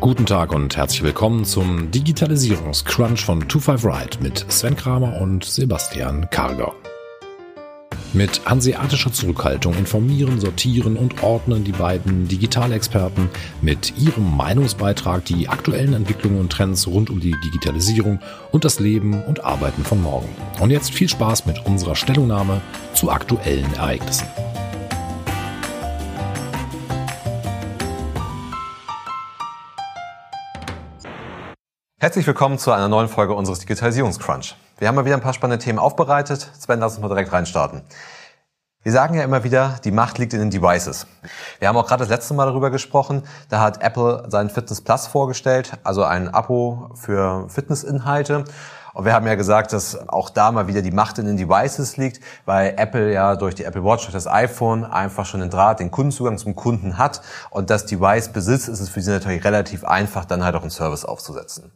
Guten Tag und herzlich willkommen zum Digitalisierungscrunch von 25 Ride mit Sven Kramer und Sebastian Karger. Mit hanseatischer Zurückhaltung informieren, sortieren und ordnen die beiden Digitalexperten mit ihrem Meinungsbeitrag die aktuellen Entwicklungen und Trends rund um die Digitalisierung und das Leben und Arbeiten von morgen. Und jetzt viel Spaß mit unserer Stellungnahme zu aktuellen Ereignissen. Herzlich willkommen zu einer neuen Folge unseres Digitalisierungscrunch. Wir haben mal wieder ein paar spannende Themen aufbereitet. Sven, lass uns mal direkt reinstarten. Wir sagen ja immer wieder, die Macht liegt in den Devices. Wir haben auch gerade das letzte Mal darüber gesprochen. Da hat Apple seinen Fitness Plus vorgestellt, also ein Abo für Fitnessinhalte. Und wir haben ja gesagt, dass auch da mal wieder die Macht in den Devices liegt, weil Apple ja durch die Apple Watch, durch das iPhone einfach schon den Draht, den Kundenzugang zum Kunden hat und das Device besitzt, ist es für sie natürlich relativ einfach, dann halt auch einen Service aufzusetzen.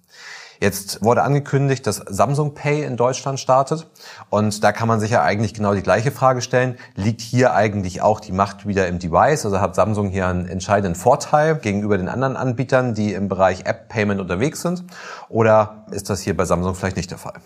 Jetzt wurde angekündigt, dass Samsung Pay in Deutschland startet. Und da kann man sich ja eigentlich genau die gleiche Frage stellen. Liegt hier eigentlich auch die Macht wieder im Device? Also hat Samsung hier einen entscheidenden Vorteil gegenüber den anderen Anbietern, die im Bereich App Payment unterwegs sind? Oder ist das hier bei Samsung vielleicht nicht der Fall?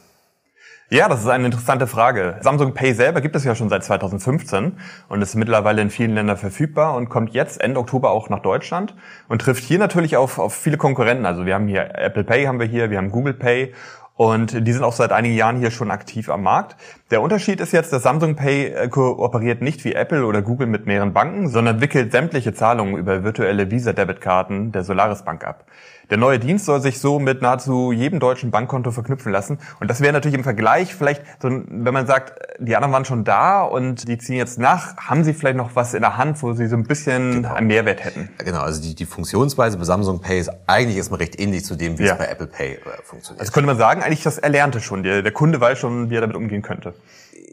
Ja, das ist eine interessante Frage. Samsung Pay selber gibt es ja schon seit 2015 und ist mittlerweile in vielen Ländern verfügbar und kommt jetzt Ende Oktober auch nach Deutschland und trifft hier natürlich auf, auf viele Konkurrenten. Also wir haben hier Apple Pay haben wir hier, wir haben Google Pay und die sind auch seit einigen Jahren hier schon aktiv am Markt. Der Unterschied ist jetzt, dass Samsung Pay äh, kooperiert nicht wie Apple oder Google mit mehreren Banken, sondern wickelt sämtliche Zahlungen über virtuelle Visa-Debitkarten der Solaris Bank ab. Der neue Dienst soll sich so mit nahezu jedem deutschen Bankkonto verknüpfen lassen. Und das wäre natürlich im Vergleich vielleicht, so, wenn man sagt, die anderen waren schon da und die ziehen jetzt nach, haben sie vielleicht noch was in der Hand, wo sie so ein bisschen genau. einen Mehrwert hätten. Genau, also die, die Funktionsweise bei Samsung Pay ist eigentlich erstmal recht ähnlich zu dem, wie ja. es bei Apple Pay äh, funktioniert. Also könnte man sagen, eigentlich das Erlernte schon. Der, der Kunde weiß schon, wie er damit umgehen könnte.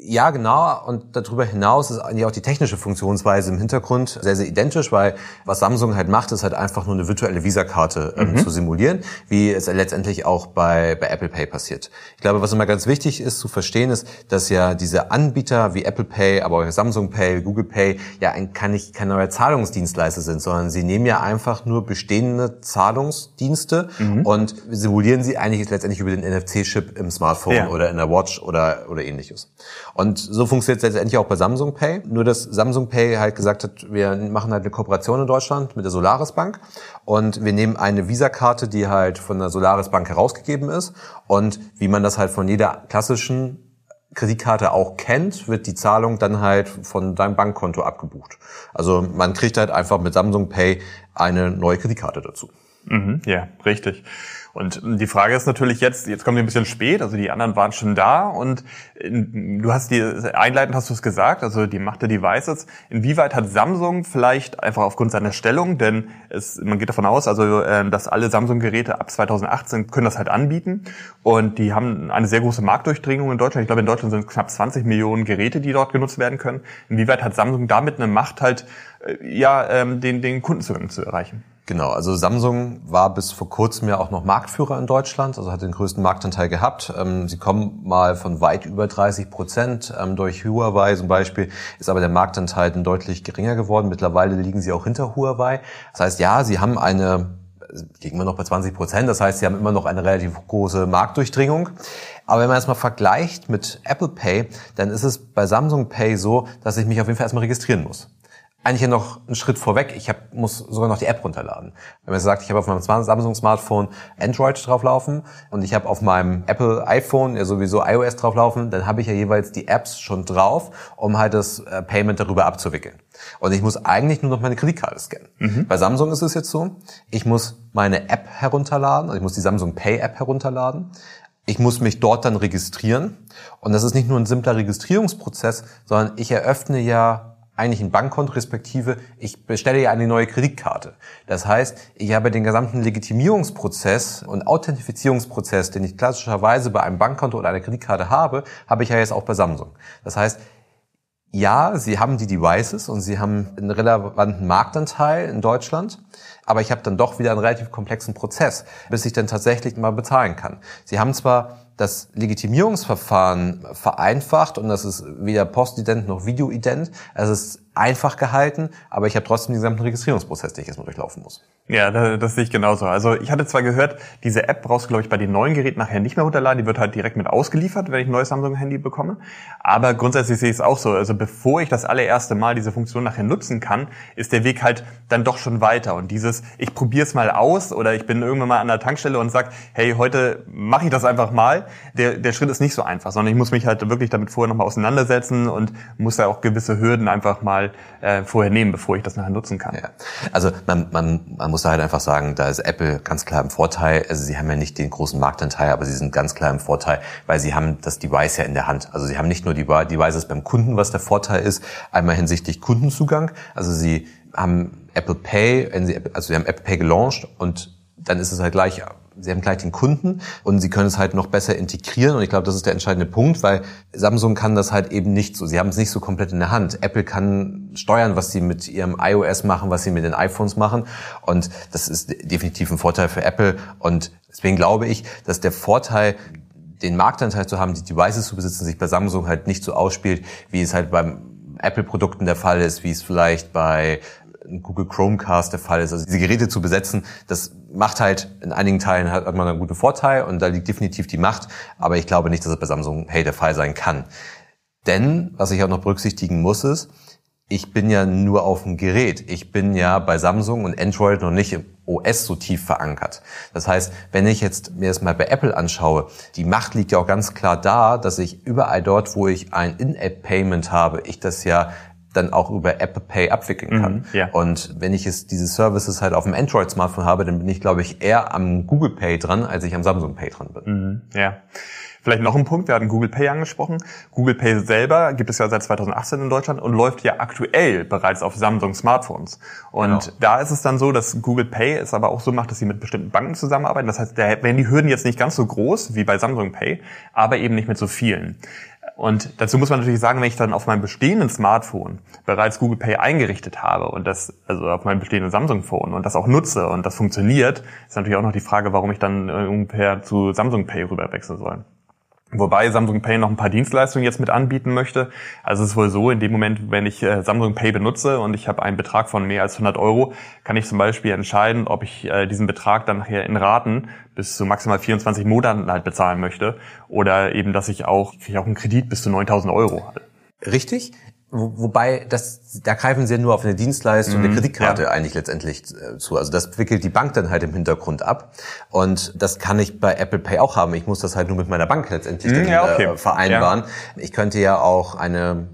Ja, genau. Und darüber hinaus ist eigentlich auch die technische Funktionsweise im Hintergrund sehr, sehr identisch, weil was Samsung halt macht, ist halt einfach nur eine virtuelle Visa-Karte ähm, mhm. zu simulieren, wie es letztendlich auch bei, bei Apple Pay passiert. Ich glaube, was immer ganz wichtig ist zu verstehen, ist, dass ja diese Anbieter wie Apple Pay, aber auch Samsung Pay, Google Pay ja ein, kann nicht kein neuer Zahlungsdienstleister sind, sondern sie nehmen ja einfach nur bestehende Zahlungsdienste mhm. und simulieren sie eigentlich letztendlich über den NFC-Chip im Smartphone ja. oder in der Watch oder, oder ähnliches. Und so funktioniert es letztendlich auch bei Samsung Pay. Nur dass Samsung Pay halt gesagt hat, wir machen halt eine Kooperation in Deutschland mit der Solaris Bank und wir nehmen eine Visa-Karte, die halt von der Solaris Bank herausgegeben ist und wie man das halt von jeder klassischen Kreditkarte auch kennt, wird die Zahlung dann halt von deinem Bankkonto abgebucht. Also man kriegt halt einfach mit Samsung Pay eine neue Kreditkarte dazu. Mhm, ja, richtig. Und die Frage ist natürlich jetzt, jetzt kommen wir ein bisschen spät, also die anderen waren schon da und du hast die, einleitend hast du es gesagt, also die Macht der Devices. Inwieweit hat Samsung vielleicht einfach aufgrund seiner Stellung, denn es, man geht davon aus, also äh, dass alle Samsung-Geräte ab 2018 können das halt anbieten und die haben eine sehr große Marktdurchdringung in Deutschland. Ich glaube, in Deutschland sind knapp 20 Millionen Geräte, die dort genutzt werden können. Inwieweit hat Samsung damit eine Macht halt, äh, ja, ähm, den, den Kundenzugang zu erreichen? Genau, also Samsung war bis vor kurzem ja auch noch Marktführer in Deutschland, also hat den größten Marktanteil gehabt. Ähm, sie kommen mal von weit über 30 Prozent. Ähm, durch Huawei zum Beispiel ist aber der Marktanteil dann deutlich geringer geworden. Mittlerweile liegen sie auch hinter Huawei. Das heißt, ja, sie haben eine, liegen wir noch bei 20 Prozent, das heißt, sie haben immer noch eine relativ große Marktdurchdringung. Aber wenn man das mal vergleicht mit Apple Pay, dann ist es bei Samsung Pay so, dass ich mich auf jeden Fall erstmal registrieren muss eigentlich ja noch einen Schritt vorweg. Ich hab, muss sogar noch die App runterladen. Wenn man sagt, ich habe auf meinem Samsung Smartphone Android drauflaufen und ich habe auf meinem Apple iPhone ja sowieso iOS drauflaufen, dann habe ich ja jeweils die Apps schon drauf, um halt das äh, Payment darüber abzuwickeln. Und ich muss eigentlich nur noch meine Kreditkarte scannen. Mhm. Bei Samsung ist es jetzt so, ich muss meine App herunterladen, also ich muss die Samsung Pay App herunterladen. Ich muss mich dort dann registrieren. Und das ist nicht nur ein simpler Registrierungsprozess, sondern ich eröffne ja eigentlich ein Bankkonto, respektive ich bestelle ja eine neue Kreditkarte. Das heißt, ich habe den gesamten Legitimierungsprozess und Authentifizierungsprozess, den ich klassischerweise bei einem Bankkonto oder einer Kreditkarte habe, habe ich ja jetzt auch bei Samsung. Das heißt, ja, sie haben die Devices und sie haben einen relevanten Marktanteil in Deutschland. Aber ich habe dann doch wieder einen relativ komplexen Prozess, bis ich dann tatsächlich mal bezahlen kann. Sie haben zwar das Legitimierungsverfahren vereinfacht und das ist weder postident noch videoident. Es ist einfach gehalten, aber ich habe trotzdem den gesamten Registrierungsprozess, den ich erstmal durchlaufen muss. Ja, das, das sehe ich genauso. Also ich hatte zwar gehört, diese App brauchst du, glaube ich, bei den neuen Geräten nachher nicht mehr runterladen. Die wird halt direkt mit ausgeliefert, wenn ich ein neues Samsung-Handy bekomme. Aber grundsätzlich sehe ich es auch so. Also bevor ich das allererste Mal diese Funktion nachher nutzen kann, ist der Weg halt dann doch schon weiter. Und dieses, ich probiere es mal aus oder ich bin irgendwann mal an der Tankstelle und sag, hey, heute mache ich das einfach mal. Der, der Schritt ist nicht so einfach, sondern ich muss mich halt wirklich damit vorher nochmal auseinandersetzen und muss da auch gewisse Hürden einfach mal äh, vorher nehmen, bevor ich das nachher nutzen kann. Ja. Also man, man, man muss da halt einfach sagen, da ist Apple ganz klar im Vorteil. Also sie haben ja nicht den großen Marktanteil, aber sie sind ganz klar im Vorteil, weil sie haben das Device ja in der Hand. Also sie haben nicht nur die Devices beim Kunden, was der Vorteil ist, einmal hinsichtlich Kundenzugang. Also sie haben Apple Pay, also sie haben Apple Pay gelauncht und dann ist es halt gleich Sie haben gleich den Kunden und Sie können es halt noch besser integrieren. Und ich glaube, das ist der entscheidende Punkt, weil Samsung kann das halt eben nicht so. Sie haben es nicht so komplett in der Hand. Apple kann steuern, was sie mit ihrem iOS machen, was sie mit den iPhones machen. Und das ist definitiv ein Vorteil für Apple. Und deswegen glaube ich, dass der Vorteil, den Marktanteil zu haben, die Devices zu besitzen, sich bei Samsung halt nicht so ausspielt, wie es halt beim Apple-Produkten der Fall ist, wie es vielleicht bei Google Chromecast der Fall ist. Also diese Geräte zu besetzen, das macht halt in einigen Teilen hat man einen guten Vorteil und da liegt definitiv die Macht, aber ich glaube nicht, dass es bei Samsung Hey der Fall sein kann. Denn, was ich auch noch berücksichtigen muss, ist, ich bin ja nur auf dem Gerät. Ich bin ja bei Samsung und Android noch nicht im OS so tief verankert. Das heißt, wenn ich jetzt mir das mal bei Apple anschaue, die Macht liegt ja auch ganz klar da, dass ich überall dort, wo ich ein In-App-Payment habe, ich das ja dann auch über Apple Pay abwickeln kann. Mhm, ja. Und wenn ich es diese Services halt auf dem Android-Smartphone habe, dann bin ich, glaube ich, eher am Google Pay dran, als ich am Samsung Pay dran bin. Mhm, ja. Vielleicht noch ein Punkt, wir hatten Google Pay angesprochen. Google Pay selber gibt es ja seit 2018 in Deutschland und läuft ja aktuell bereits auf Samsung Smartphones. Und genau. da ist es dann so, dass Google Pay es aber auch so macht, dass sie mit bestimmten Banken zusammenarbeiten. Das heißt, da werden die Hürden jetzt nicht ganz so groß wie bei Samsung Pay, aber eben nicht mit so vielen. Und dazu muss man natürlich sagen, wenn ich dann auf meinem bestehenden Smartphone bereits Google Pay eingerichtet habe und das, also auf meinem bestehenden Samsung Phone und das auch nutze und das funktioniert, ist natürlich auch noch die Frage, warum ich dann ungefähr zu Samsung Pay rüber wechseln soll. Wobei Samsung Pay noch ein paar Dienstleistungen jetzt mit anbieten möchte. Also es ist wohl so, in dem Moment, wenn ich äh, Samsung Pay benutze und ich habe einen Betrag von mehr als 100 Euro, kann ich zum Beispiel entscheiden, ob ich äh, diesen Betrag dann nachher in Raten bis zu maximal 24 Monaten halt bezahlen möchte oder eben, dass ich auch, ich auch einen Kredit bis zu 9000 Euro. Richtig. Wobei, das, da greifen sie ja nur auf eine Dienstleistung, mhm, eine Kreditkarte ja. eigentlich letztendlich äh, zu. Also das wickelt die Bank dann halt im Hintergrund ab. Und das kann ich bei Apple Pay auch haben. Ich muss das halt nur mit meiner Bank letztendlich mhm, ja, okay. äh, vereinbaren. Ja. Ich könnte ja auch eine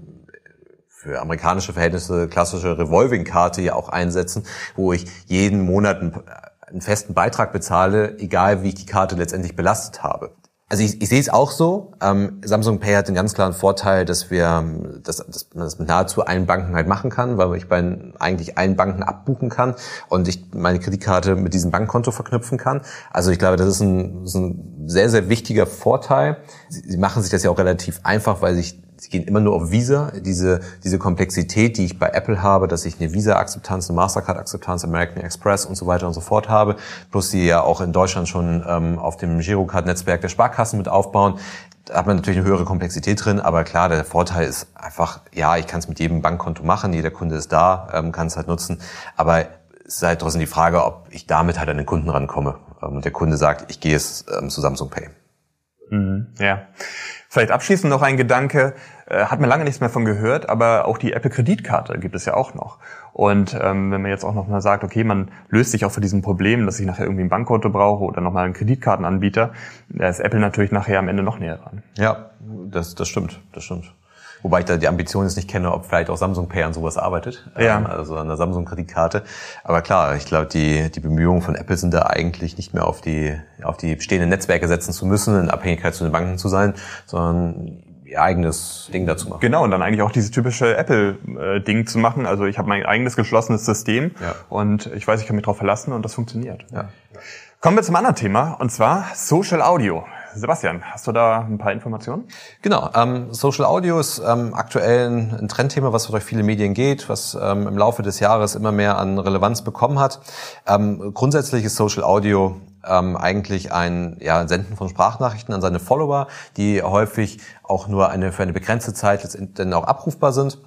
für amerikanische Verhältnisse klassische Revolving-Karte ja auch einsetzen, wo ich jeden Monat einen, einen festen Beitrag bezahle, egal wie ich die Karte letztendlich belastet habe. Also ich, ich sehe es auch so. Ähm, Samsung Pay hat den ganz klaren Vorteil, dass wir, dass, dass man das mit nahezu allen Banken halt machen kann, weil ich bei eigentlich allen Banken abbuchen kann und ich meine Kreditkarte mit diesem Bankkonto verknüpfen kann. Also ich glaube, das ist ein, das ist ein sehr, sehr wichtiger Vorteil. Sie, sie machen sich das ja auch relativ einfach, weil sich Sie gehen immer nur auf Visa. Diese, diese Komplexität, die ich bei Apple habe, dass ich eine Visa-Akzeptanz, eine Mastercard-Akzeptanz, American Express und so weiter und so fort habe, plus die ja auch in Deutschland schon ähm, auf dem Girocard-Netzwerk der Sparkassen mit aufbauen, da hat man natürlich eine höhere Komplexität drin, aber klar, der Vorteil ist einfach, ja, ich kann es mit jedem Bankkonto machen, jeder Kunde ist da, ähm, kann es halt nutzen, aber es ist halt trotzdem die Frage, ob ich damit halt an den Kunden rankomme. Ähm, und der Kunde sagt, ich gehe jetzt ähm, zu Samsung Pay. Mhm, ja. Vielleicht abschließend noch ein Gedanke, äh, hat man lange nichts mehr von gehört, aber auch die Apple Kreditkarte gibt es ja auch noch. Und ähm, wenn man jetzt auch noch mal sagt, okay, man löst sich auch für diesen Problem, dass ich nachher irgendwie ein Bankkonto brauche oder nochmal einen Kreditkartenanbieter, da ist Apple natürlich nachher am Ende noch näher dran. Ja, das, das stimmt, das stimmt. Wobei ich da die Ambition jetzt nicht kenne, ob vielleicht auch Samsung Pay an sowas arbeitet. Ja. Ähm, also an der Samsung-Kreditkarte. Aber klar, ich glaube, die, die Bemühungen von Apple sind da eigentlich nicht mehr auf die, auf die bestehenden Netzwerke setzen zu müssen, in Abhängigkeit zu den Banken zu sein, sondern ihr eigenes Ding dazu machen. Genau, und dann eigentlich auch dieses typische Apple-Ding zu machen. Also ich habe mein eigenes geschlossenes System ja. und ich weiß, ich kann mich darauf verlassen und das funktioniert. Ja. Kommen wir zum anderen Thema, und zwar Social Audio. Sebastian, hast du da ein paar Informationen? Genau, ähm, Social Audio ist ähm, aktuell ein Trendthema, was durch viele Medien geht, was ähm, im Laufe des Jahres immer mehr an Relevanz bekommen hat. Ähm, grundsätzlich ist Social Audio ähm, eigentlich ein ja, Senden von Sprachnachrichten an seine Follower, die häufig auch nur eine für eine begrenzte Zeit dann auch abrufbar sind.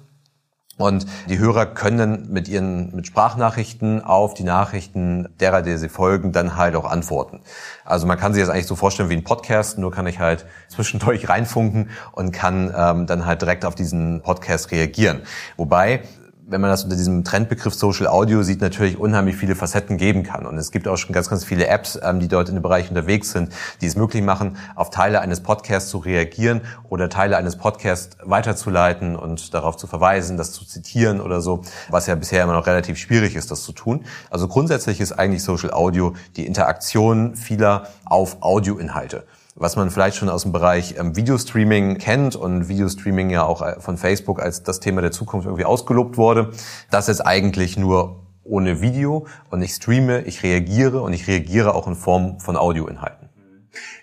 Und die Hörer können mit ihren mit Sprachnachrichten auf die Nachrichten derer, der sie folgen, dann halt auch antworten. Also man kann sich das eigentlich so vorstellen wie ein Podcast, nur kann ich halt zwischendurch reinfunken und kann ähm, dann halt direkt auf diesen Podcast reagieren. Wobei wenn man das unter diesem Trendbegriff Social Audio sieht, natürlich unheimlich viele Facetten geben kann. Und es gibt auch schon ganz, ganz viele Apps, ähm, die dort in dem Bereich unterwegs sind, die es möglich machen, auf Teile eines Podcasts zu reagieren oder Teile eines Podcasts weiterzuleiten und darauf zu verweisen, das zu zitieren oder so, was ja bisher immer noch relativ schwierig ist, das zu tun. Also grundsätzlich ist eigentlich Social Audio die Interaktion vieler auf Audioinhalte was man vielleicht schon aus dem Bereich ähm, Videostreaming kennt und Videostreaming ja auch äh, von Facebook als das Thema der Zukunft irgendwie ausgelobt wurde. Das ist eigentlich nur ohne Video und ich streame, ich reagiere und ich reagiere auch in Form von Audioinhalten.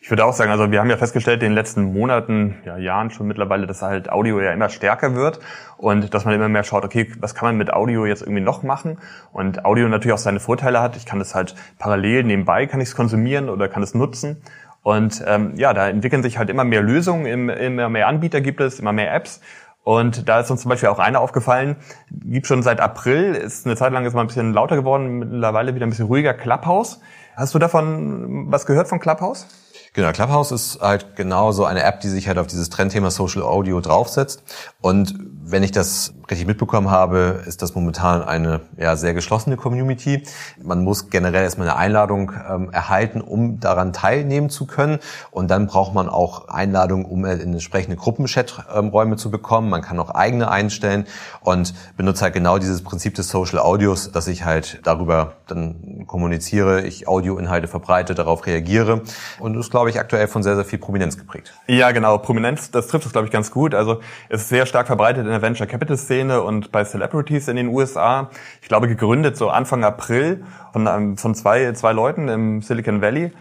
Ich würde auch sagen, also wir haben ja festgestellt in den letzten Monaten, ja Jahren schon mittlerweile, dass halt Audio ja immer stärker wird und dass man immer mehr schaut, okay, was kann man mit Audio jetzt irgendwie noch machen? Und Audio natürlich auch seine Vorteile hat. Ich kann das halt parallel nebenbei, kann ich es konsumieren oder kann es nutzen. Und ähm, ja, da entwickeln sich halt immer mehr Lösungen, immer mehr Anbieter gibt es, immer mehr Apps. Und da ist uns zum Beispiel auch eine aufgefallen, gibt schon seit April, ist eine Zeit lang jetzt mal ein bisschen lauter geworden, mittlerweile wieder ein bisschen ruhiger, Clubhouse. Hast du davon was gehört von Clubhouse? Genau, Clubhouse ist halt genau so eine App, die sich halt auf dieses Trendthema Social Audio draufsetzt. Und wenn ich das richtig mitbekommen habe, ist das momentan eine ja, sehr geschlossene Community. Man muss generell erstmal eine Einladung ähm, erhalten, um daran teilnehmen zu können. Und dann braucht man auch Einladungen, um in entsprechende Gruppenchat-Räume zu bekommen. Man kann auch eigene einstellen und benutzt halt genau dieses Prinzip des Social Audios, dass ich halt darüber dann kommuniziere, ich Audioinhalte verbreite, darauf reagiere. Und das ist, glaube ich, aktuell von sehr, sehr viel Prominenz geprägt. Ja, genau. Prominenz, das trifft es, glaube ich, ganz gut. Also es ist sehr stark verbreitet der Venture Capital Szene und bei Celebrities in den USA. Ich glaube, gegründet so Anfang April von, ähm, von zwei, zwei Leuten im Silicon Valley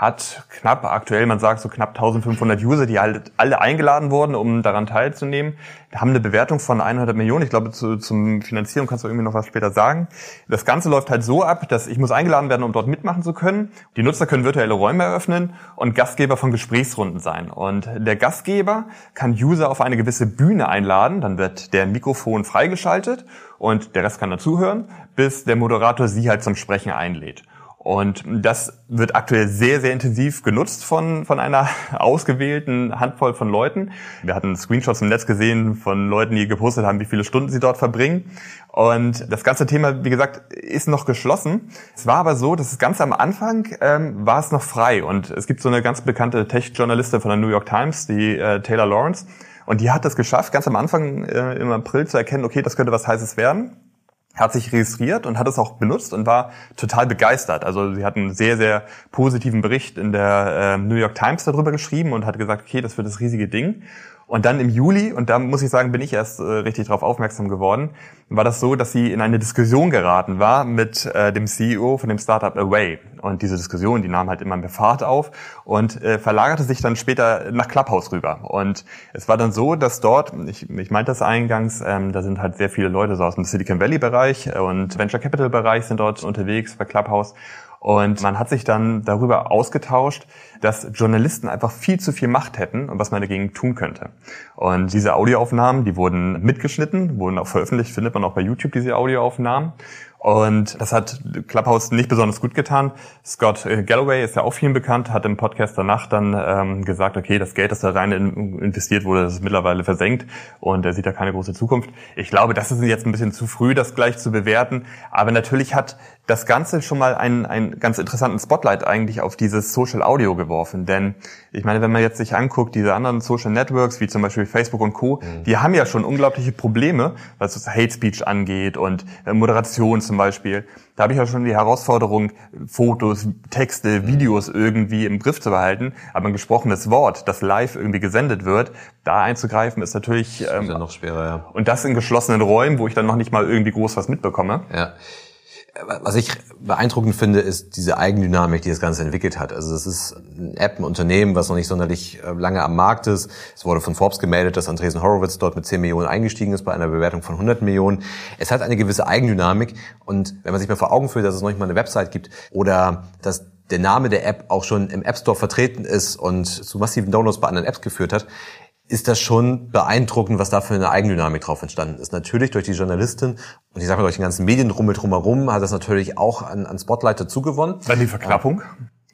hat knapp aktuell, man sagt so knapp 1500 User, die halt alle eingeladen wurden, um daran teilzunehmen. Haben eine Bewertung von 100 Millionen. Ich glaube, zu, zum Finanzieren kannst du irgendwie noch was später sagen. Das Ganze läuft halt so ab, dass ich muss eingeladen werden, um dort mitmachen zu können. Die Nutzer können virtuelle Räume eröffnen und Gastgeber von Gesprächsrunden sein. Und der Gastgeber kann User auf eine gewisse Bühne einladen. Dann wird der Mikrofon freigeschaltet und der Rest kann dazuhören, bis der Moderator sie halt zum Sprechen einlädt. Und das wird aktuell sehr, sehr intensiv genutzt von, von einer ausgewählten Handvoll von Leuten. Wir hatten Screenshots im Netz gesehen von Leuten, die gepostet haben, wie viele Stunden sie dort verbringen. Und das ganze Thema, wie gesagt, ist noch geschlossen. Es war aber so, dass es ganz am Anfang ähm, war es noch frei. Und es gibt so eine ganz bekannte Tech-Journalistin von der New York Times, die äh, Taylor Lawrence. Und die hat es geschafft, ganz am Anfang äh, im April zu erkennen, okay, das könnte was Heißes werden hat sich registriert und hat es auch benutzt und war total begeistert. Also sie hat einen sehr, sehr positiven Bericht in der äh, New York Times darüber geschrieben und hat gesagt, okay, das wird das riesige Ding. Und dann im Juli, und da muss ich sagen, bin ich erst äh, richtig darauf aufmerksam geworden, war das so, dass sie in eine Diskussion geraten war mit äh, dem CEO von dem Startup Away. Und diese Diskussion, die nahm halt immer mehr Fahrt auf und äh, verlagerte sich dann später nach Clubhouse rüber. Und es war dann so, dass dort, ich, ich meinte das eingangs, ähm, da sind halt sehr viele Leute so aus dem Silicon Valley Bereich und Venture Capital Bereich sind dort unterwegs bei Clubhouse. Und man hat sich dann darüber ausgetauscht, dass Journalisten einfach viel zu viel Macht hätten und was man dagegen tun könnte. Und diese Audioaufnahmen, die wurden mitgeschnitten, wurden auch veröffentlicht, findet man auch bei YouTube diese Audioaufnahmen. Und das hat Clubhouse nicht besonders gut getan. Scott äh, Galloway ist ja auch vielen bekannt, hat im Podcast danach dann ähm, gesagt, okay, das Geld, das da rein investiert wurde, das ist mittlerweile versenkt und er sieht da keine große Zukunft. Ich glaube, das ist jetzt ein bisschen zu früh, das gleich zu bewerten. Aber natürlich hat das Ganze schon mal einen, einen ganz interessanten Spotlight eigentlich auf dieses Social Audio geworfen. Denn ich meine, wenn man jetzt sich anguckt, diese anderen Social Networks, wie zum Beispiel Facebook und Co., mhm. die haben ja schon unglaubliche Probleme, was das Hate Speech angeht und äh, Moderation zum Beispiel. Da habe ich ja schon die Herausforderung, Fotos, Texte, mhm. Videos irgendwie im Griff zu behalten. Aber ein gesprochenes Wort, das live irgendwie gesendet wird, da einzugreifen, ist natürlich ähm, ist ja noch schwerer. Ja. Und das in geschlossenen Räumen, wo ich dann noch nicht mal irgendwie groß was mitbekomme. Ja. Was ich beeindruckend finde, ist diese Eigendynamik, die das Ganze entwickelt hat. Also es ist eine App, ein Unternehmen, was noch nicht sonderlich äh, lange am Markt ist. Es wurde von Forbes gemeldet, dass Andresen Horowitz dort mit 10 Millionen eingestiegen ist bei einer Bewertung von 100 Millionen. Es hat eine gewisse Eigendynamik und wenn man sich mal vor Augen führt, dass es noch nicht mal eine Website gibt oder dass der Name der App auch schon im App Store vertreten ist und zu massiven Downloads bei anderen Apps geführt hat, ist das schon beeindruckend, was da für eine Eigendynamik drauf entstanden ist. Natürlich durch die Journalistin und ich sage mal durch den ganzen Medienrummel drumherum hat das natürlich auch an, an Spotlight dazu gewonnen. Dann die Verknappung.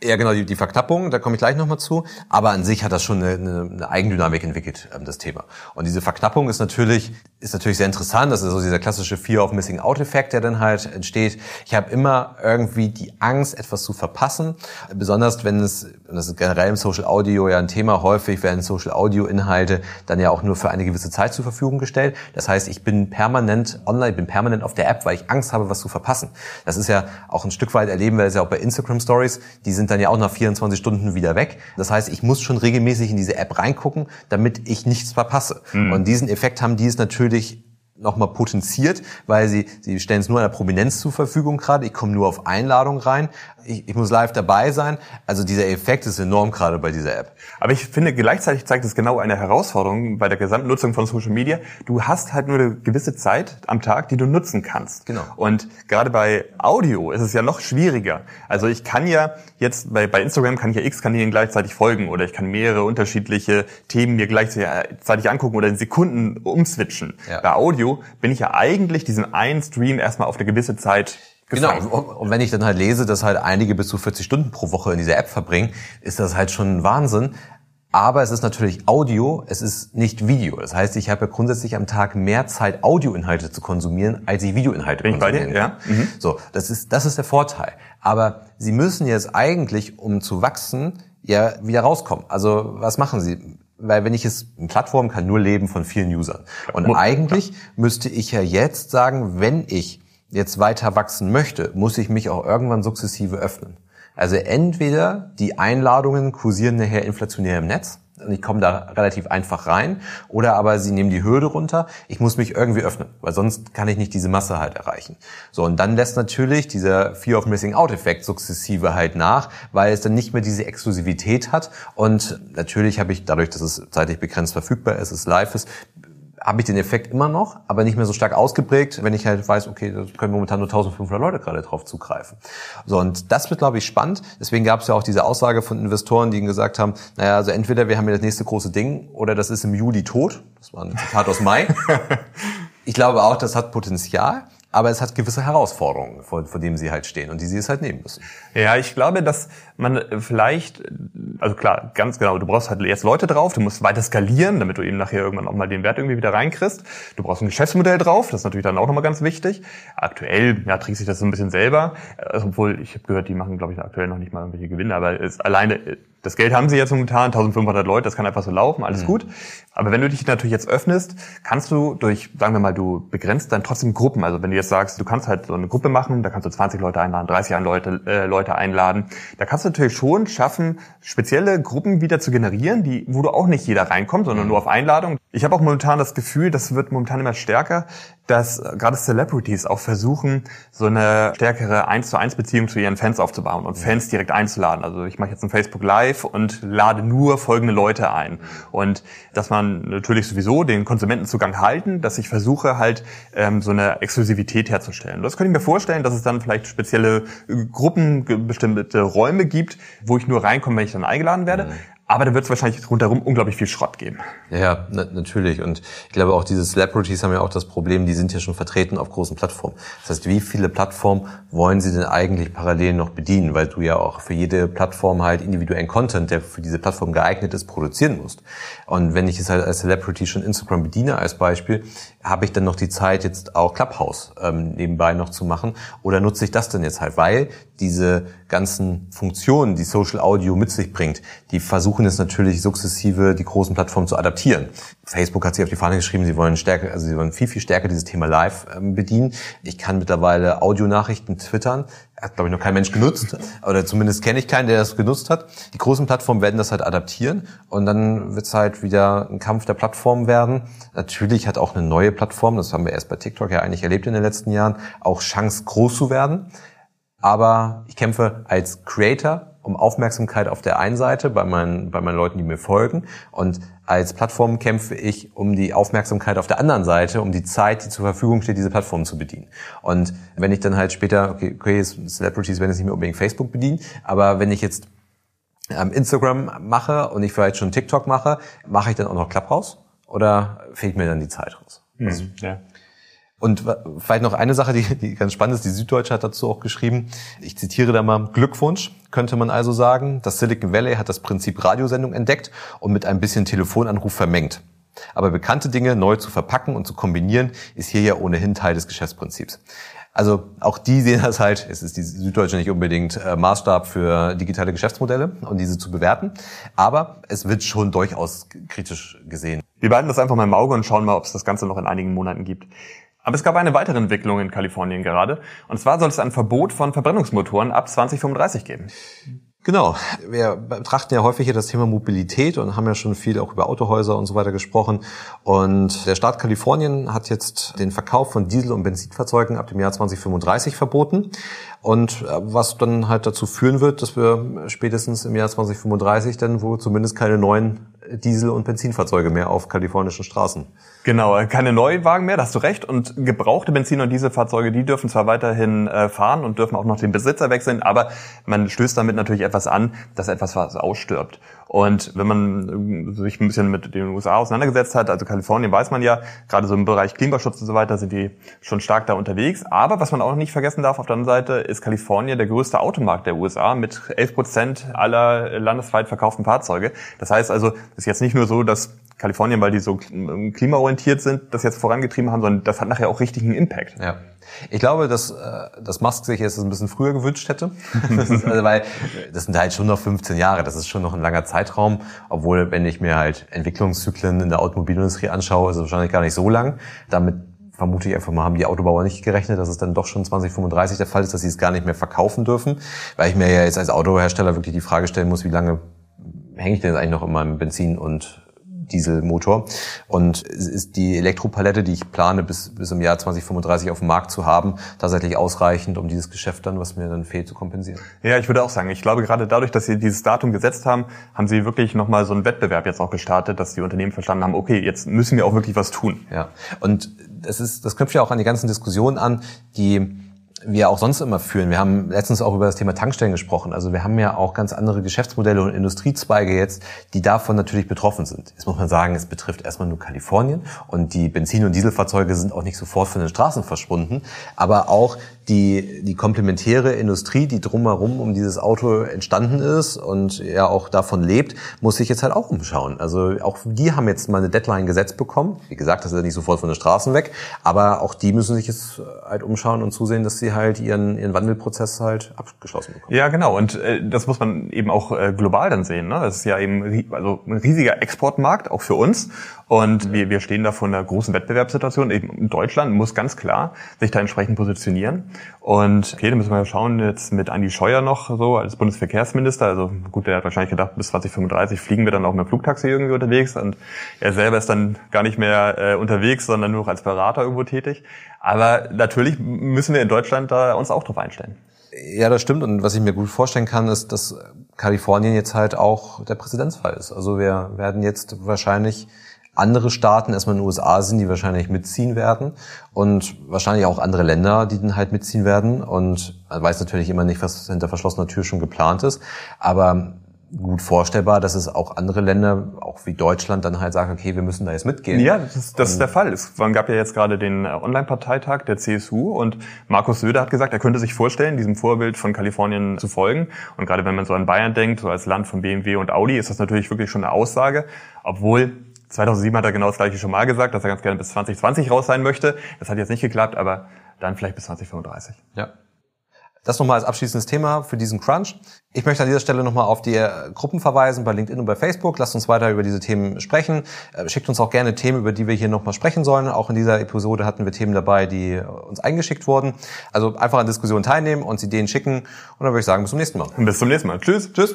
Ja, genau, die, die Verknappung, da komme ich gleich nochmal zu. Aber an sich hat das schon eine, eine, Eigendynamik entwickelt, ähm, das Thema. Und diese Verknappung ist natürlich, ist natürlich sehr interessant. Das ist so dieser klassische Fear of Missing Out-Effekt, der dann halt entsteht. Ich habe immer irgendwie die Angst, etwas zu verpassen. Besonders wenn es, und das ist generell im Social Audio ja ein Thema, häufig werden Social Audio-Inhalte dann ja auch nur für eine gewisse Zeit zur Verfügung gestellt. Das heißt, ich bin permanent online, bin permanent auf der App, weil ich Angst habe, was zu verpassen. Das ist ja auch ein Stück weit erleben wir das ja auch bei Instagram Stories. Die sind sind dann ja auch nach 24 Stunden wieder weg. Das heißt, ich muss schon regelmäßig in diese App reingucken, damit ich nichts verpasse. Mhm. Und diesen Effekt haben die es natürlich nochmal potenziert, weil sie, sie stellen es nur einer Prominenz zur Verfügung gerade. Ich komme nur auf Einladung rein ich, ich muss live dabei sein. Also dieser Effekt ist enorm gerade bei dieser App. Aber ich finde, gleichzeitig zeigt es genau eine Herausforderung bei der gesamten Nutzung von Social Media. Du hast halt nur eine gewisse Zeit am Tag, die du nutzen kannst. Genau. Und gerade bei Audio ist es ja noch schwieriger. Also ich kann ja jetzt bei, bei Instagram kann ich ja X Kanälen gleichzeitig folgen oder ich kann mehrere unterschiedliche Themen mir gleichzeitig angucken oder in Sekunden umswitchen. Ja. Bei Audio bin ich ja eigentlich diesen einen Stream erstmal auf eine gewisse Zeit Genau, und wenn ich dann halt lese, dass halt einige bis zu 40 Stunden pro Woche in dieser App verbringen, ist das halt schon ein Wahnsinn. Aber es ist natürlich Audio, es ist nicht Video. Das heißt, ich habe ja grundsätzlich am Tag mehr Zeit, Audioinhalte zu konsumieren, als ich Videoinhalte Bin konsumieren ich bei dir? Ja. Mhm. So, das ist, das ist der Vorteil. Aber Sie müssen jetzt eigentlich, um zu wachsen, ja wieder rauskommen. Also was machen Sie? Weil wenn ich es, eine Plattform kann nur leben von vielen Usern. Und eigentlich müsste ich ja jetzt sagen, wenn ich jetzt weiter wachsen möchte, muss ich mich auch irgendwann sukzessive öffnen. Also entweder die Einladungen kursieren nachher inflationär im Netz ich komme da relativ einfach rein, oder aber sie nehmen die Hürde runter, ich muss mich irgendwie öffnen, weil sonst kann ich nicht diese Masse halt erreichen. So, und dann lässt natürlich dieser Fear of Missing Out Effekt sukzessive halt nach, weil es dann nicht mehr diese Exklusivität hat. Und natürlich habe ich dadurch, dass es zeitlich begrenzt verfügbar ist, es live ist, habe ich den Effekt immer noch, aber nicht mehr so stark ausgeprägt, wenn ich halt weiß, okay, da können momentan nur 1500 Leute gerade drauf zugreifen. So, und das wird, glaube ich, spannend. Deswegen gab es ja auch diese Aussage von Investoren, die gesagt haben, naja, also entweder wir haben hier das nächste große Ding oder das ist im Juli tot. Das war ein Zitat aus Mai. ich glaube auch, das hat Potenzial aber es hat gewisse Herausforderungen, vor, vor denen sie halt stehen und die sie es halt nehmen müssen. Ja, ich glaube, dass man vielleicht, also klar, ganz genau, du brauchst halt jetzt Leute drauf, du musst weiter skalieren, damit du eben nachher irgendwann auch mal den Wert irgendwie wieder reinkriegst. Du brauchst ein Geschäftsmodell drauf, das ist natürlich dann auch nochmal ganz wichtig. Aktuell, ja, trägt sich das so ein bisschen selber, also, obwohl ich habe gehört, die machen, glaube ich, aktuell noch nicht mal irgendwelche Gewinne, aber es, alleine das Geld haben sie jetzt momentan, 1500 Leute, das kann einfach so laufen, alles mhm. gut. Aber wenn du dich natürlich jetzt öffnest, kannst du durch, sagen wir mal, du begrenzt dann trotzdem Gruppen. Also wenn du jetzt sagst, du kannst halt so eine Gruppe machen, da kannst du 20 Leute einladen, 30 Leute, äh, Leute einladen. Da kannst du natürlich schon schaffen, spezielle Gruppen wieder zu generieren, die, wo du auch nicht jeder reinkommt, sondern mhm. nur auf Einladung. Ich habe auch momentan das Gefühl, das wird momentan immer stärker, dass gerade Celebrities auch versuchen, so eine stärkere 1 zu 1 Beziehung zu ihren Fans aufzubauen und Fans direkt einzuladen. Also ich mache jetzt ein Facebook Live und lade nur folgende Leute ein. Und dass man natürlich sowieso den Konsumentenzugang halten, dass ich versuche halt ähm, so eine Exklusivität herzustellen. Das könnte ich mir vorstellen, dass es dann vielleicht spezielle Gruppen, bestimmte Räume gibt, wo ich nur reinkomme, wenn ich dann eingeladen werde. Mhm. Aber da wird es wahrscheinlich rundherum unglaublich viel Schrott geben. Ja, na, natürlich. Und ich glaube auch diese Celebrities haben ja auch das Problem, die sind ja schon vertreten auf großen Plattformen. Das heißt, wie viele Plattformen wollen sie denn eigentlich parallel noch bedienen? Weil du ja auch für jede Plattform halt individuellen Content, der für diese Plattform geeignet ist, produzieren musst. Und wenn ich es halt als Celebrity schon Instagram bediene als Beispiel, habe ich dann noch die Zeit, jetzt auch Clubhouse ähm, nebenbei noch zu machen? Oder nutze ich das denn jetzt halt? Weil diese ganzen Funktionen, die Social Audio mit sich bringt, die versuchen versuchen jetzt natürlich sukzessive die großen Plattformen zu adaptieren. Facebook hat sich auf die Fahne geschrieben, sie wollen stärker, also sie wollen viel, viel stärker dieses Thema Live ähm, bedienen. Ich kann mittlerweile Audionachrichten twittern. Hat, glaube ich, noch kein Mensch genutzt. Oder zumindest kenne ich keinen, der das genutzt hat. Die großen Plattformen werden das halt adaptieren und dann wird es halt wieder ein Kampf der Plattformen werden. Natürlich hat auch eine neue Plattform, das haben wir erst bei TikTok ja eigentlich erlebt in den letzten Jahren, auch Chance groß zu werden. Aber ich kämpfe als Creator um Aufmerksamkeit auf der einen Seite bei meinen, bei meinen Leuten, die mir folgen. Und als Plattform kämpfe ich um die Aufmerksamkeit auf der anderen Seite, um die Zeit, die zur Verfügung steht, diese Plattform zu bedienen. Und wenn ich dann halt später, okay, okay Celebrities werden jetzt nicht mehr unbedingt Facebook bedienen, aber wenn ich jetzt ähm, Instagram mache und ich vielleicht schon TikTok mache, mache ich dann auch noch Clubhouse oder fehlt mir dann die Zeit raus? Mhm, ja. Und vielleicht noch eine Sache, die, die ganz spannend ist, die Süddeutsche hat dazu auch geschrieben. Ich zitiere da mal, Glückwunsch, könnte man also sagen. Das Silicon Valley hat das Prinzip Radiosendung entdeckt und mit ein bisschen Telefonanruf vermengt. Aber bekannte Dinge neu zu verpacken und zu kombinieren, ist hier ja ohnehin Teil des Geschäftsprinzips. Also auch die sehen das halt, es ist die Süddeutsche nicht unbedingt äh, Maßstab für digitale Geschäftsmodelle und diese zu bewerten, aber es wird schon durchaus kritisch gesehen. Wir behalten das einfach mal im Auge und schauen mal, ob es das Ganze noch in einigen Monaten gibt. Aber es gab eine weitere Entwicklung in Kalifornien gerade. Und zwar soll es ein Verbot von Verbrennungsmotoren ab 2035 geben. Genau. Wir betrachten ja häufig hier das Thema Mobilität und haben ja schon viel auch über Autohäuser und so weiter gesprochen. Und der Staat Kalifornien hat jetzt den Verkauf von Diesel- und Benzinfahrzeugen ab dem Jahr 2035 verboten. Und äh, was dann halt dazu führen wird, dass wir spätestens im Jahr 2035 dann wo zumindest keine neuen Diesel- und Benzinfahrzeuge mehr auf kalifornischen Straßen. Genau, keine Neuwagen mehr, da hast du recht. Und gebrauchte Benzin- und Dieselfahrzeuge, die dürfen zwar weiterhin äh, fahren und dürfen auch noch den Besitzer wechseln, aber man stößt damit natürlich etwas an, dass etwas was ausstirbt. Und wenn man äh, sich ein bisschen mit den USA auseinandergesetzt hat, also Kalifornien weiß man ja, gerade so im Bereich Klimaschutz und so weiter sind die schon stark da unterwegs. Aber was man auch nicht vergessen darf auf der anderen Seite, ist Kalifornien der größte Automarkt der USA mit 11 Prozent aller landesweit verkauften Fahrzeuge. Das heißt also, es ist jetzt nicht nur so, dass Kalifornien, weil die so klimaorientiert sind, das jetzt vorangetrieben haben, sondern das hat nachher auch richtig einen Impact. Ja. Ich glaube, dass, äh, dass Musk sich jetzt ein bisschen früher gewünscht hätte. Das ist, also, weil das sind halt schon noch 15 Jahre, das ist schon noch ein langer Zeitraum. Obwohl, wenn ich mir halt Entwicklungszyklen in der Automobilindustrie anschaue, ist es wahrscheinlich gar nicht so lang. Damit vermute ich einfach mal, haben die Autobauer nicht gerechnet, dass es dann doch schon 2035 der Fall ist, dass sie es gar nicht mehr verkaufen dürfen. Weil ich mir ja jetzt als Autohersteller wirklich die Frage stellen muss, wie lange hänge ich denn eigentlich noch in meinem Benzin- und Dieselmotor. Und ist die Elektropalette, die ich plane, bis, bis im Jahr 2035 auf dem Markt zu haben, tatsächlich ausreichend, um dieses Geschäft dann, was mir dann fehlt, zu kompensieren? Ja, ich würde auch sagen, ich glaube gerade dadurch, dass Sie dieses Datum gesetzt haben, haben Sie wirklich nochmal so einen Wettbewerb jetzt auch gestartet, dass die Unternehmen verstanden haben, okay, jetzt müssen wir auch wirklich was tun. Ja, und das ist, das knüpft ja auch an die ganzen Diskussionen an, die wir auch sonst immer führen. Wir haben letztens auch über das Thema Tankstellen gesprochen. Also wir haben ja auch ganz andere Geschäftsmodelle und Industriezweige jetzt, die davon natürlich betroffen sind. Jetzt muss man sagen, es betrifft erstmal nur Kalifornien und die Benzin- und Dieselfahrzeuge sind auch nicht sofort von den Straßen verschwunden. Aber auch die, die komplementäre Industrie, die drumherum um dieses Auto entstanden ist und ja auch davon lebt, muss sich jetzt halt auch umschauen. Also auch die haben jetzt mal eine Deadline gesetzt bekommen. Wie gesagt, das ist ja nicht sofort von den Straßen weg, aber auch die müssen sich jetzt halt umschauen und zusehen, dass sie halt ihren, ihren Wandelprozess halt abgeschlossen bekommen. Ja, genau. Und äh, das muss man eben auch äh, global dann sehen. Ne? Das ist ja eben also ein riesiger Exportmarkt, auch für uns. Und wir, wir stehen da vor einer großen Wettbewerbssituation. Eben Deutschland muss ganz klar sich da entsprechend positionieren. Und okay, da müssen wir schauen, jetzt mit Andi Scheuer noch so als Bundesverkehrsminister. Also gut, der hat wahrscheinlich gedacht, bis 2035 fliegen wir dann auch mit dem Flugtaxi irgendwie unterwegs. Und er selber ist dann gar nicht mehr äh, unterwegs, sondern nur noch als Berater irgendwo tätig. Aber natürlich müssen wir in Deutschland da uns auch drauf einstellen. Ja, das stimmt. Und was ich mir gut vorstellen kann, ist, dass Kalifornien jetzt halt auch der Präzedenzfall ist. Also wir werden jetzt wahrscheinlich andere Staaten erstmal in den USA sind, die wahrscheinlich mitziehen werden und wahrscheinlich auch andere Länder, die dann halt mitziehen werden und man weiß natürlich immer nicht, was hinter verschlossener Tür schon geplant ist, aber gut vorstellbar, dass es auch andere Länder, auch wie Deutschland, dann halt sagen, okay, wir müssen da jetzt mitgehen. Ja, das ist, das ist der Fall. Es gab ja jetzt gerade den äh, Online-Parteitag der CSU und Markus Söder hat gesagt, er könnte sich vorstellen, diesem Vorbild von Kalifornien zu folgen. Und gerade wenn man so an Bayern denkt, so als Land von BMW und Audi, ist das natürlich wirklich schon eine Aussage, obwohl 2007 hat er genau das gleiche schon mal gesagt, dass er ganz gerne bis 2020 raus sein möchte. Das hat jetzt nicht geklappt, aber dann vielleicht bis 2035. Ja. Das nochmal als abschließendes Thema für diesen Crunch. Ich möchte an dieser Stelle nochmal auf die äh, Gruppen verweisen bei LinkedIn und bei Facebook. Lasst uns weiter über diese Themen sprechen. Äh, schickt uns auch gerne Themen, über die wir hier nochmal sprechen sollen. Auch in dieser Episode hatten wir Themen dabei, die uns eingeschickt wurden. Also einfach an Diskussionen teilnehmen, uns Ideen schicken. Und dann würde ich sagen, bis zum nächsten Mal. Bis zum nächsten Mal. Tschüss. Tschüss.